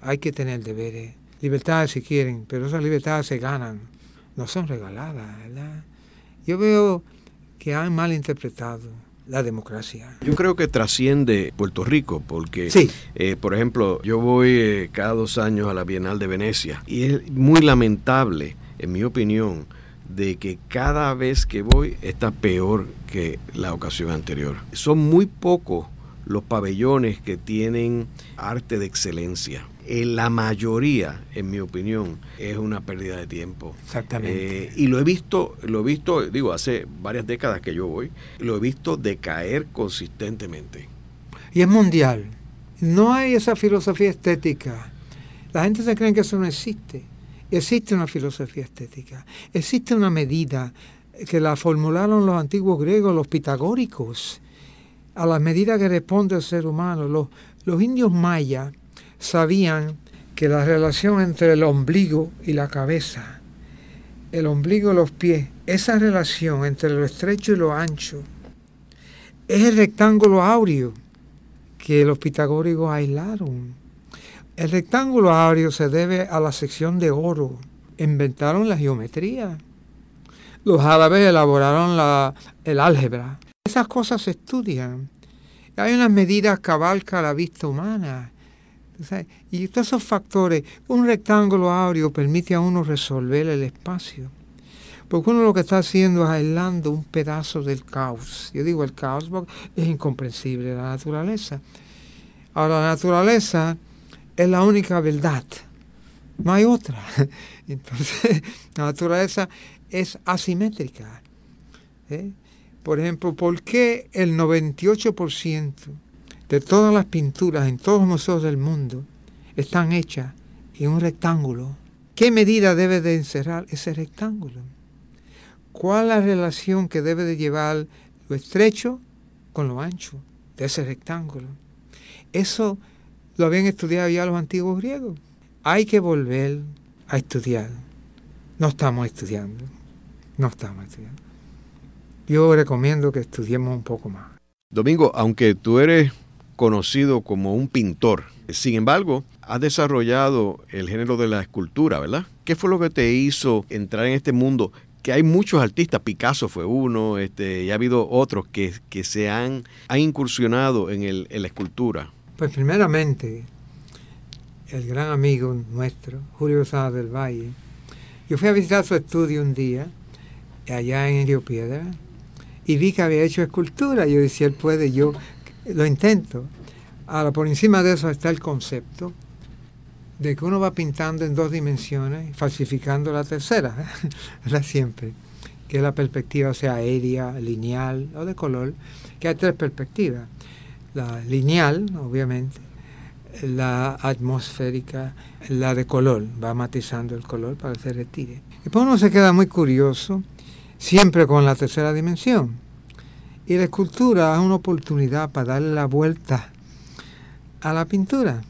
hay que tener deberes, libertades si quieren, pero esas libertades se ganan, no son regaladas, ¿verdad? Yo veo que han malinterpretado la democracia. Yo creo que trasciende Puerto Rico, porque, sí. eh, por ejemplo, yo voy eh, cada dos años a la Bienal de Venecia y es muy lamentable, en mi opinión, de que cada vez que voy está peor que la ocasión anterior. Son muy pocos los pabellones que tienen arte de excelencia. En la mayoría, en mi opinión, es una pérdida de tiempo. Exactamente. Eh, y lo he visto, lo he visto, digo, hace varias décadas que yo voy, lo he visto decaer consistentemente. Y es mundial. No hay esa filosofía estética. La gente se cree que eso no existe. Existe una filosofía estética, existe una medida que la formularon los antiguos griegos, los pitagóricos, a la medida que responde el ser humano. Los, los indios mayas sabían que la relación entre el ombligo y la cabeza, el ombligo y los pies, esa relación entre lo estrecho y lo ancho, es el rectángulo áureo que los pitagóricos aislaron el rectángulo áureo se debe a la sección de oro. Inventaron la geometría. Los árabes elaboraron la, el álgebra. Esas cosas se estudian. Hay unas medidas que abarcan la vista humana. Y todos esos factores, un rectángulo áureo permite a uno resolver el espacio. Porque uno lo que está haciendo es aislando un pedazo del caos. Yo digo el caos porque es incomprensible la naturaleza. Ahora, la naturaleza es la única verdad. No hay otra. Entonces, la naturaleza es asimétrica. ¿eh? Por ejemplo, ¿por qué el 98% de todas las pinturas en todos los museos del mundo están hechas en un rectángulo? ¿Qué medida debe de encerrar ese rectángulo? ¿Cuál la relación que debe de llevar lo estrecho con lo ancho de ese rectángulo? Eso lo habían estudiado ya los antiguos griegos. Hay que volver a estudiar. No estamos estudiando. No estamos estudiando. Yo recomiendo que estudiemos un poco más. Domingo, aunque tú eres conocido como un pintor, sin embargo, has desarrollado el género de la escultura, ¿verdad? ¿Qué fue lo que te hizo entrar en este mundo? Que hay muchos artistas, Picasso fue uno, este, y ha habido otros que, que se han, han incursionado en, el, la escultura. Pues primeramente, el gran amigo nuestro, Julio Sáenz del Valle, yo fui a visitar su estudio un día, allá en Río Piedra, y vi que había hecho escultura. Yo decía, él puede, yo lo intento. Ahora, por encima de eso está el concepto de que uno va pintando en dos dimensiones, falsificando la tercera, ¿verdad? Siempre. Que la perspectiva sea aérea, lineal o de color, que hay tres perspectivas la lineal, obviamente, la atmosférica, la de color, va matizando el color para que se retire. Después uno se queda muy curioso, siempre con la tercera dimensión. Y la escultura es una oportunidad para darle la vuelta a la pintura.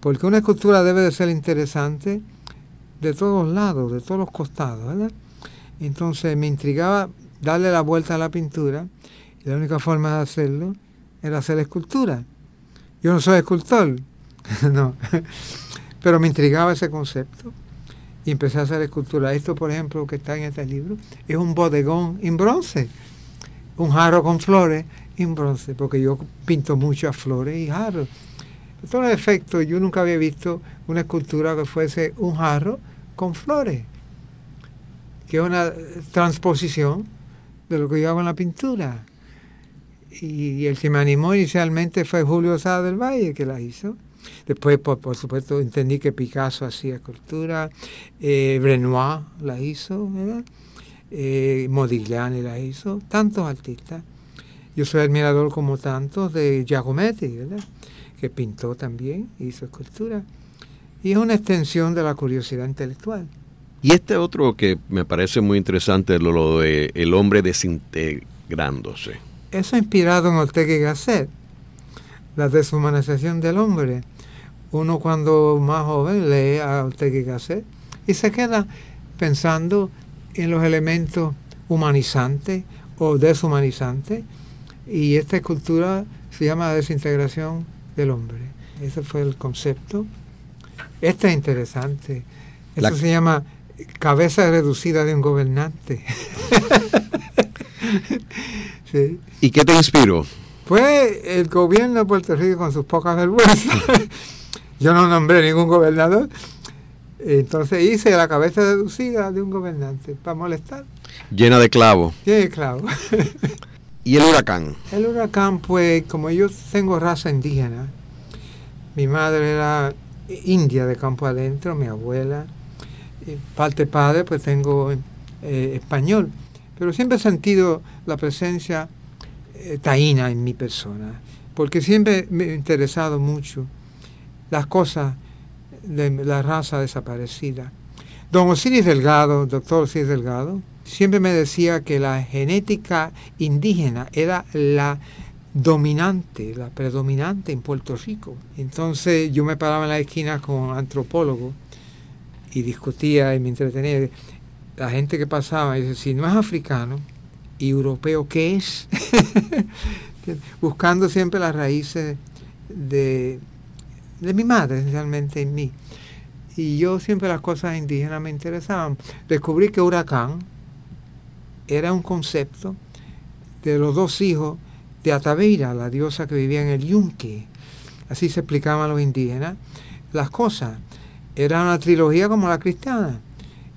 Porque una escultura debe de ser interesante de todos lados, de todos los costados, ¿verdad? Entonces me intrigaba darle la vuelta a la pintura y la única forma de hacerlo era hacer escultura. Yo no soy escultor, no. Pero me intrigaba ese concepto y empecé a hacer escultura. Esto, por ejemplo, que está en este libro, es un bodegón en bronce, un jarro con flores en bronce, porque yo pinto muchas flores y jarros. De todos efectos, yo nunca había visto una escultura que fuese un jarro con flores, que es una transposición de lo que yo hago en la pintura. Y, el que me animó inicialmente fue Julio Sada del Valle, que la hizo. Después, por, supuesto, entendí que Picasso hacía escultura, eh, Renoir la hizo, ¿verdad? Eh, Modigliani la hizo, tantos artistas. Yo soy admirador como tantos de Giacometti, ¿verdad? que pintó también, hizo escultura. Y es una extensión de la curiosidad intelectual. Y este otro que me parece muy interesante, lo, lo de el hombre desintegrándose. Eso inspirado en Ortega y Gasset, la deshumanización del hombre. Uno cuando más joven lee a Ortega y Gasset y se queda pensando en los elementos humanizantes o deshumanizantes y esta escultura se llama desintegración del hombre. Ese fue el concepto. Este es interesante. Eso se llama cabeza reducida de un gobernante. ¿Y qué te inspiró? Pues el gobierno de Puerto Rico con sus pocas vergüenzas. Yo no nombré ningún gobernador. Entonces hice la cabeza reducida de un gobernante para molestar. Llena de clavos. Llena de clavos. ¿Y el huracán? El huracán, pues, como yo tengo raza indígena, mi madre era india de campo adentro, mi abuela, parte padre, pues tengo eh, español, pero siempre he sentido la presencia eh, taína en mi persona, porque siempre me ha interesado mucho las cosas de la raza desaparecida. Don Osiris Delgado, doctor Osiris Delgado, siempre me decía que la genética indígena era la dominante, la predominante en Puerto Rico. Entonces yo me paraba en la esquina con antropólogos y discutía y me entretenía. La gente que pasaba dice, si no es africano y europeo, ¿qué es? Buscando siempre las raíces de, de mi madre, esencialmente en mí. Y yo siempre las cosas indígenas me interesaban. Descubrí que huracán, era un concepto de los dos hijos de Ataveira, la diosa que vivía en el Yunque. Así se explicaban los indígenas las cosas. Era una trilogía como la cristiana.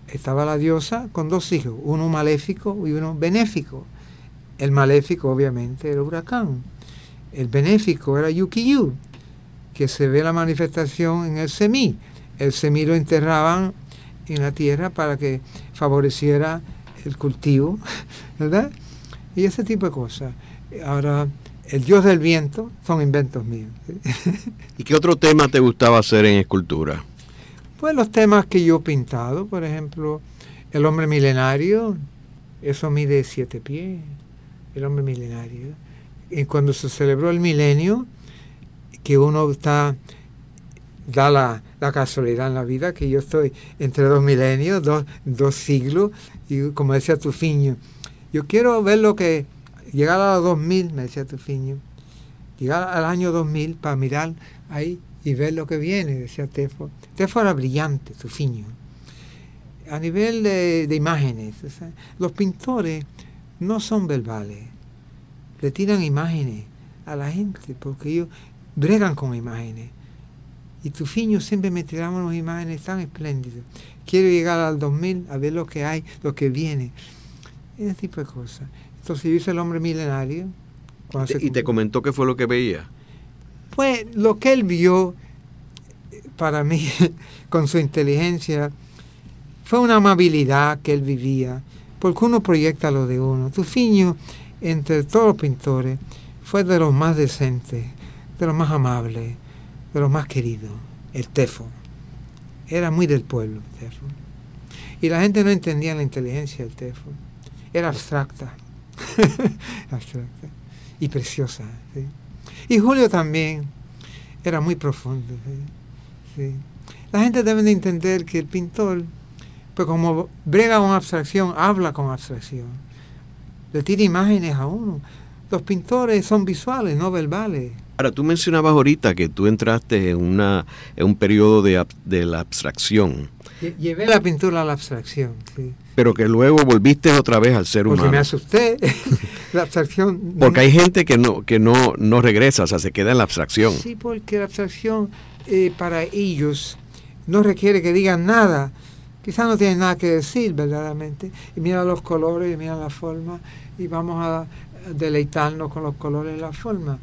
Estaba la diosa con dos hijos, uno maléfico y uno benéfico. El maléfico obviamente era huracán. El benéfico era Yukiyu, que se ve la manifestación en el semí. El semí lo enterraban en la tierra para que favoreciera el cultivo, ¿verdad? Y ese tipo de cosas. Ahora, el dios del viento son inventos míos. ¿Y qué otro tema te gustaba hacer en escultura? Pues los temas que yo he pintado, por ejemplo, el hombre milenario, eso mide siete pies, el hombre milenario. Y cuando se celebró el milenio, que uno está, da la, la casualidad en la vida, que yo estoy entre dos milenios, dos, dos siglos, y como decía Tufiño, yo quiero ver lo que, llegar a los 2000, me decía Tufiño, llegar al año 2000 para mirar ahí y ver lo que viene, decía Tefo. Tefo era brillante, Tufiño. A nivel de, imágenes, los pintores no son verbales, le tiran imágenes a la gente, porque ellos bregan con imágenes. Y Tufiño siempre me tiraba unas imágenes tan espléndidas quiero llegar al 2000 a ver lo que hay, lo que viene. Ese tipo de cosas. Entonces yo hice el hombre milenario. ¿Y te comentó qué fue lo que veía? Pues lo que él vio, para mí, con su inteligencia, fue una amabilidad que él vivía, porque uno proyecta lo de uno. Tufiño, entre todos los pintores, fue de los más decentes, de los más amables, de los más queridos, el Tefo era muy del pueblo, Tefo. Y la gente no entendía la inteligencia del Tefo. Era abstracta. abstracta. Y preciosa. Y Julio también era muy profundo. La gente debe de entender que el pintor, pues como brega con abstracción, habla con abstracción. Le tira imágenes a uno. los pintores son visuales, no verbales. Ahora, tú mencionabas ahorita que tú entraste en, una, en un periodo de, de la abstracción. Llevé la pintura a la abstracción, sí. Pero que luego volviste otra vez al ser humano. Porque me asusté. la abstracción. Porque hay gente que no, que no, no regresa, o sea, se queda en la abstracción. Sí, porque la abstracción eh, para ellos no requiere que digan nada. Quizás no tienen nada que decir verdaderamente. Y mira los colores, y mira la forma, y vamos a deleitarnos con los colores y la forma.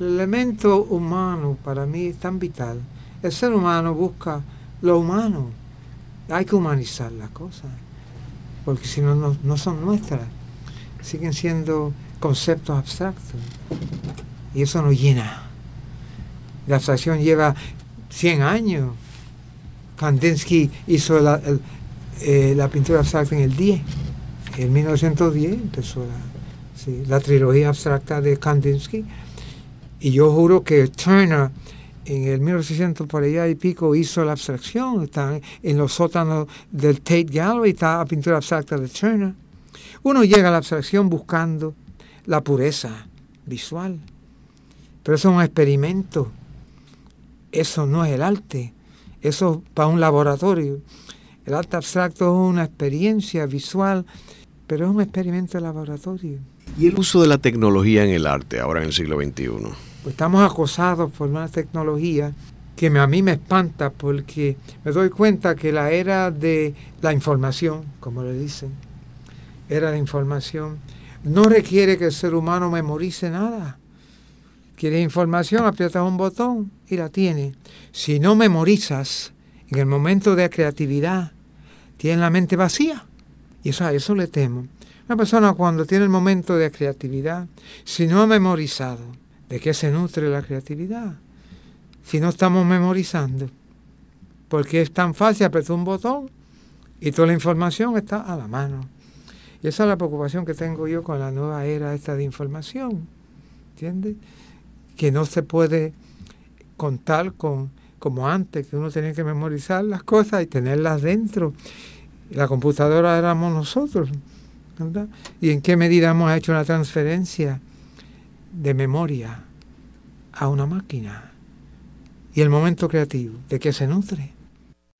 El elemento humano para mí es tan vital. El ser humano busca lo humano. Hay que humanizar las cosas, porque si no, no, son nuestras. Siguen siendo conceptos abstractos. Y eso nos llena. La abstracción lleva 100 años. Kandinsky hizo la, eh, la pintura abstracta en el 10. En 1910 empezó la, la trilogía abstracta de Kandinsky y yo juro que Turner en el 1600 por allá y pico hizo la abstracción, está en los sótanos del Tate Gallery, está la pintura abstracta de Turner. Uno llega a la abstracción buscando la pureza visual, pero eso es un experimento, eso no es el arte, eso es para un laboratorio. El arte abstracto es una experiencia visual, pero es un experimento de laboratorio. ¿Y el uso de la tecnología en el arte ahora en el siglo XXI? Pues estamos acosados por una tecnología que a mí me espanta porque me doy cuenta que la era de la información, como le dicen, era de información, no requiere que el ser humano memorice nada. Quieres información, aprietas un botón y la tiene. Si no memorizas, en el momento de creatividad, tienes la mente vacía. Y eso, a eso le temo. Una persona cuando tiene el momento de creatividad, si no ha memorizado, ¿De qué se nutre la creatividad? Si no estamos memorizando. Porque es tan fácil apretar un botón y toda la información está a la mano. Y esa es la preocupación que tengo yo con la nueva era esta de información. ¿Entiendes? Que no se puede contar con como antes, que uno tenía que memorizar las cosas y tenerlas dentro. La computadora éramos nosotros. ¿Y en qué medida hemos hecho una transferencia de memoria a una máquina. Y el momento creativo, ¿de qué se nutre?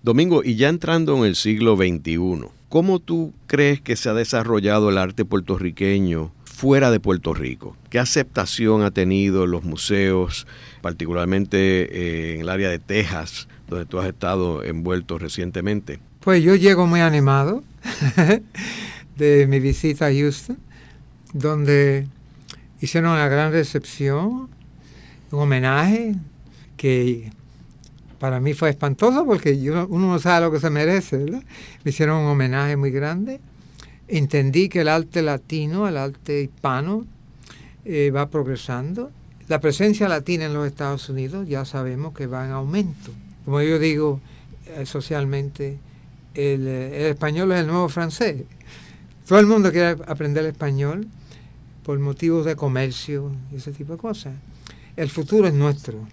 Domingo, y ya entrando en el siglo XXI, ¿cómo tú crees que se ha desarrollado el arte puertorriqueño fuera de Puerto Rico? ¿Qué aceptación ha tenido los museos, particularmente eh, en el área de Texas, donde tú has estado envuelto recientemente? Pues yo llego muy animado de mi visita a Houston, donde hicieron una gran recepción, un homenaje que para mí fue espantoso porque uno no sabe lo que se merece, ¿verdad? Me hicieron un homenaje muy grande. Entendí que el arte latino, el arte hispano, eh, va progresando. La presencia latina en los Estados Unidos ya sabemos que va en aumento. Como yo digo eh, socialmente, el, el español es el nuevo francés. Todo el mundo quiere aprender el español por motivos de comercio y ese tipo de cosas. El futuro es nuestro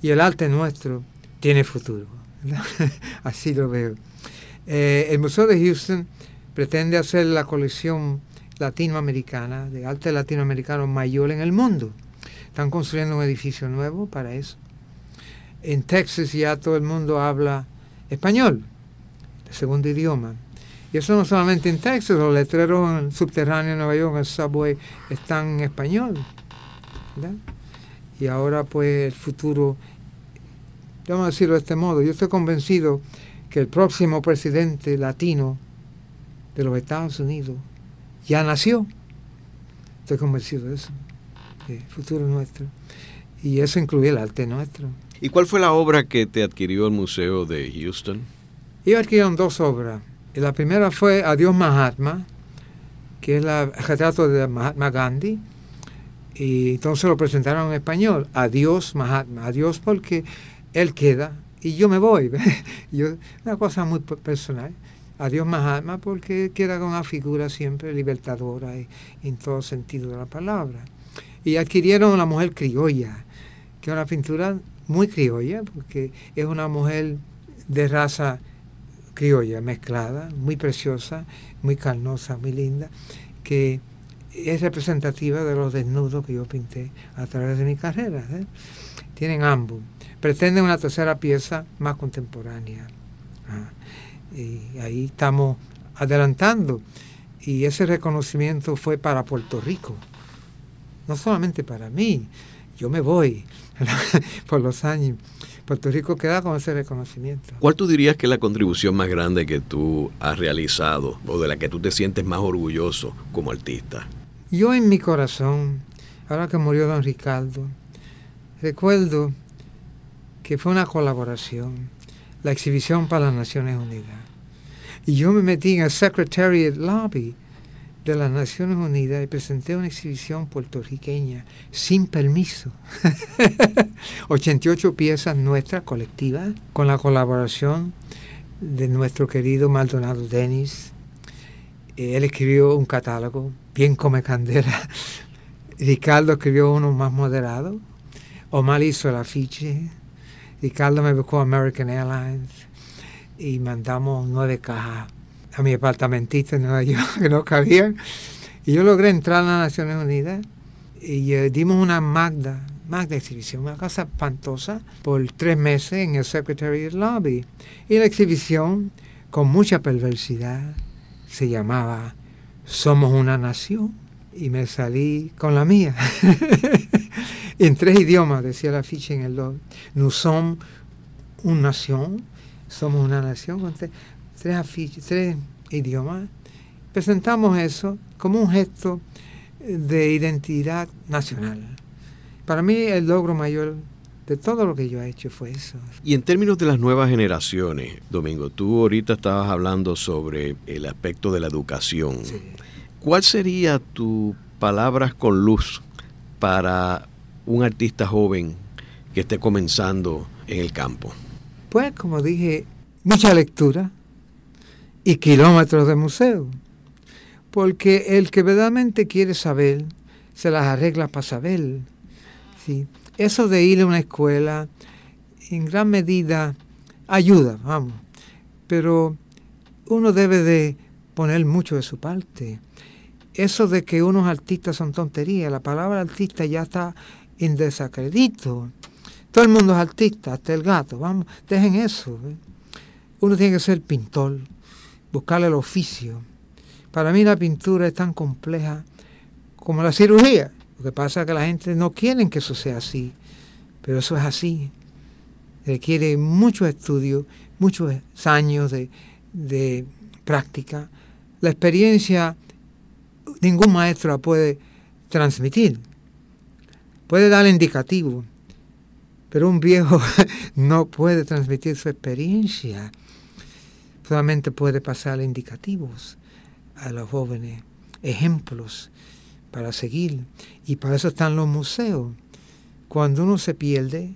y el arte nuestro tiene futuro. Así lo veo. Eh, el Museo de Houston pretende hacer la colección latinoamericana, de arte latinoamericano mayor en el mundo. Están construyendo un edificio nuevo para eso. En Texas ya todo el mundo habla español, el segundo idioma. Eso no solamente en Texas, los letreros subterráneos en Nueva York, en el subway, están en español. Y ahora pues el futuro, vamos a decirlo de este modo, yo estoy convencido que el próximo presidente latino de los Estados Unidos ya nació. Estoy convencido de eso. El futuro nuestro. Y eso incluye el arte nuestro. ¿Y cuál fue la obra que te adquirió el Museo de Houston? Yo adquirieron dos obras. La primera fue Adiós Mahatma, que es el retrato de Mahatma Gandhi. Y entonces lo presentaron en español, Adiós Mahatma, adiós porque él queda y yo me voy. yo, una cosa muy personal. Adiós Mahatma porque queda con una figura siempre libertadora en todo sentido de la palabra. Y adquirieron la mujer criolla, que es una pintura muy criolla, porque es una mujer de raza criolla, mezclada, muy preciosa, muy carnosa, muy linda, que es representativa de los desnudos que yo pinté a través de mi carrera. ¿eh? Tienen ambos. Pretenden una tercera pieza más contemporánea. Ah, y ahí estamos adelantando. Y ese reconocimiento fue para Puerto Rico, no solamente para mí. Yo me voy por los años. Puerto Rico queda con ese reconocimiento. ¿Cuál tú dirías que es la contribución más grande que tú has realizado o de la que tú te sientes más orgulloso como artista? Yo en mi corazón, ahora que murió don Ricardo, recuerdo que fue una colaboración, la exhibición para las Naciones Unidas. Y yo me metí en el Secretariat Lobby de las Naciones Unidas y presenté una exhibición puertorriqueña sin permiso. 88 piezas nuestras, colectivas, con la colaboración de nuestro querido Maldonado Denis. Él escribió un catálogo bien come candela. Ricardo escribió uno más moderado. Omar hizo el afiche. Ricardo me buscó American Airlines y mandamos nueve cajas a mi apartamentito en Nueva York que no cabían. Y yo logré entrar a las Naciones Unidas y eh, dimos una Magda, Magda exhibición, una cosa espantosa, por tres meses en el Secretary Lobby. Y la exhibición, con mucha perversidad, se llamaba somos una nación y me salí con la mía. en tres idiomas, decía la ficha en el lobby. Nous sommes una nación, somos una nación tres, tres idiomas. Presentamos eso como un gesto de identidad nacional. Para mí el logro mayor de todo lo que yo he hecho fue eso. Y en términos de las nuevas generaciones, Domingo, tú ahorita estabas hablando sobre el aspecto de la educación. ¿Cuál sería tu palabras con luz para un artista joven que esté comenzando en el campo? Pues como dije, mucha lectura y kilómetros de museo. Porque el que verdaderamente quiere saber, se las arregla para saber. ¿sí? eso de ir a una escuela en gran medida ayuda, vamos, pero uno debe de poner mucho de su parte. Eso de que unos artistas son tonterías, la palabra artista ya está en desacredito. Todo el mundo es artista, hasta el gato, vamos, dejen eso. ¿eh? Uno tiene que ser pintor, buscarle el oficio. Para mí la pintura es tan compleja como la cirugía. Lo que pasa es que la gente no quiere que eso sea así, pero eso es así. Requiere mucho estudio, muchos años de, de práctica. La experiencia ningún maestro la puede transmitir. Puede dar indicativo, pero un viejo no puede transmitir su experiencia. Solamente puede pasar indicativos a los jóvenes, ejemplos para seguir. Y para eso están los museos. Cuando uno se pierde,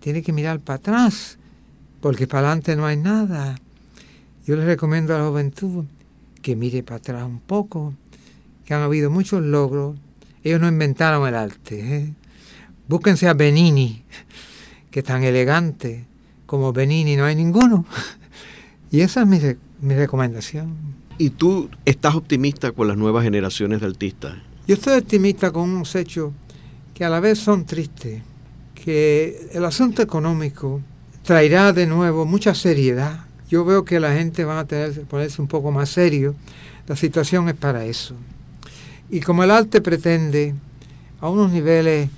tiene que mirar para atrás, porque para adelante no hay nada. Yo les recomiendo a la juventud que mire para atrás un poco, que han habido muchos logros. Ellos no inventaron el arte. ¿eh? Búsquense a Benini, que es tan elegante como Benini, no hay ninguno. y esa es mi, mi recomendación. ¿Y tú estás optimista con las nuevas generaciones de artistas? Yo estoy optimista con unos hechos que a la vez son tristes, que el asunto económico traerá de nuevo mucha seriedad. Yo veo que la gente va a tener que ponerse un poco más serio. La situación es para eso. Y como el arte pretende, a unos niveles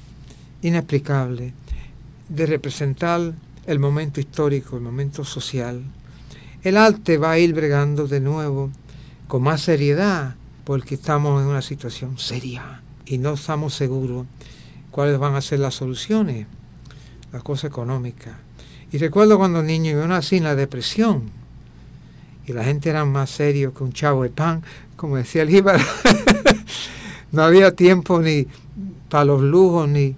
inexplicables, de representar el momento histórico, el momento social, el arte va a ir bregando de nuevo con más seriedad porque estamos en una situación seria y no estamos seguros cuáles van a ser las soluciones, la cosa económica. Y recuerdo cuando niño yo nací en la depresión y la gente era más serio que un chavo de pan, como decía el Ibar. no había tiempo ni para los lujos ni,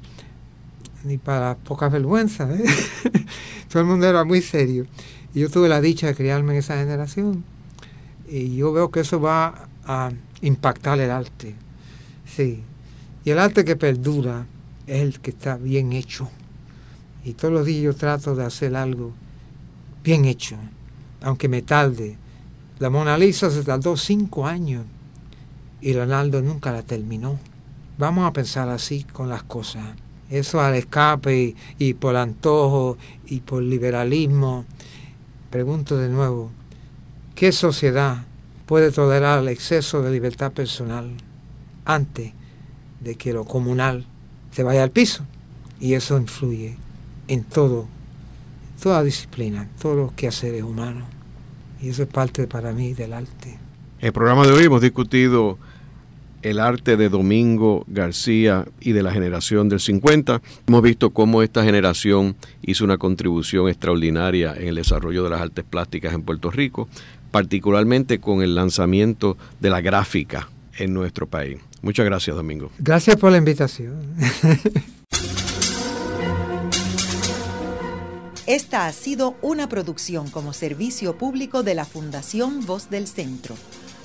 ni para pocas vergüenzas. ¿eh? Todo el mundo era muy serio. Yo tuve la dicha de criarme en esa generación. Y yo veo que eso va a impactar el arte. Sí. Y el arte que perdura es el que está bien hecho. Y todos los días yo trato de hacer algo bien hecho, aunque me tarde. La Mona Lisa se tardó cinco años y Leonardo nunca la terminó. Vamos a pensar así con las cosas. Eso al escape y, y por antojo y por liberalismo. Pregunto de nuevo, ¿qué sociedad puede tolerar el exceso de libertad personal antes de que lo comunal se vaya al piso? Y eso influye en todo, toda disciplina, todos los quehaceres humanos. Y eso es parte para mí del arte. El programa de hoy hemos discutido el arte de Domingo García y de la generación del 50. Hemos visto cómo esta generación hizo una contribución extraordinaria en el desarrollo de las artes plásticas en Puerto Rico, particularmente con el lanzamiento de la gráfica en nuestro país. Muchas gracias, Domingo. Gracias por la invitación. Esta ha sido una producción como servicio público de la Fundación Voz del Centro.